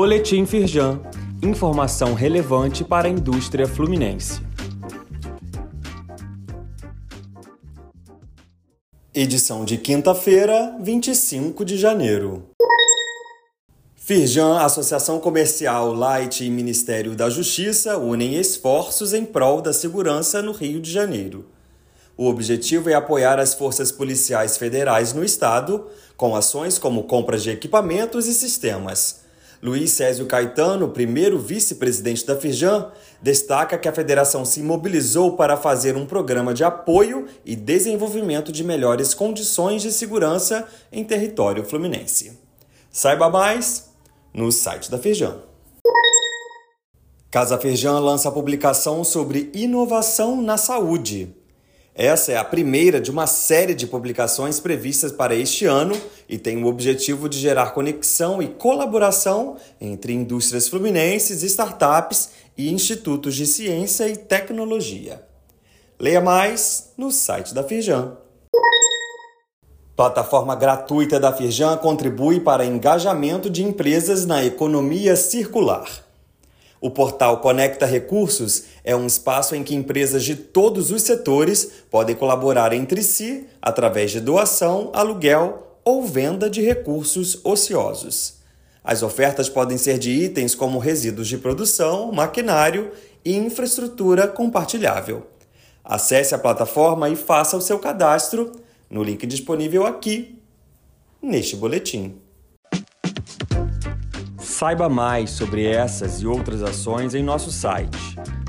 Boletim Firjan. Informação relevante para a indústria fluminense. Edição de quinta-feira, 25 de janeiro. Firjan, Associação Comercial Light e Ministério da Justiça unem esforços em prol da segurança no Rio de Janeiro. O objetivo é apoiar as forças policiais federais no estado, com ações como compras de equipamentos e sistemas. Luiz Césio Caetano, primeiro vice-presidente da Firjan, destaca que a federação se mobilizou para fazer um programa de apoio e desenvolvimento de melhores condições de segurança em território fluminense. Saiba mais no site da Firjan. Casa Firjan lança publicação sobre inovação na saúde. Essa é a primeira de uma série de publicações previstas para este ano e tem o objetivo de gerar conexão e colaboração entre indústrias fluminenses, startups e institutos de ciência e tecnologia. Leia mais no site da Firjan. Plataforma gratuita da Firjan contribui para engajamento de empresas na economia circular. O portal Conecta Recursos é um espaço em que empresas de todos os setores podem colaborar entre si através de doação, aluguel ou venda de recursos ociosos. As ofertas podem ser de itens como resíduos de produção, maquinário e infraestrutura compartilhável. Acesse a plataforma e faça o seu cadastro no link disponível aqui neste boletim. Saiba mais sobre essas e outras ações em nosso site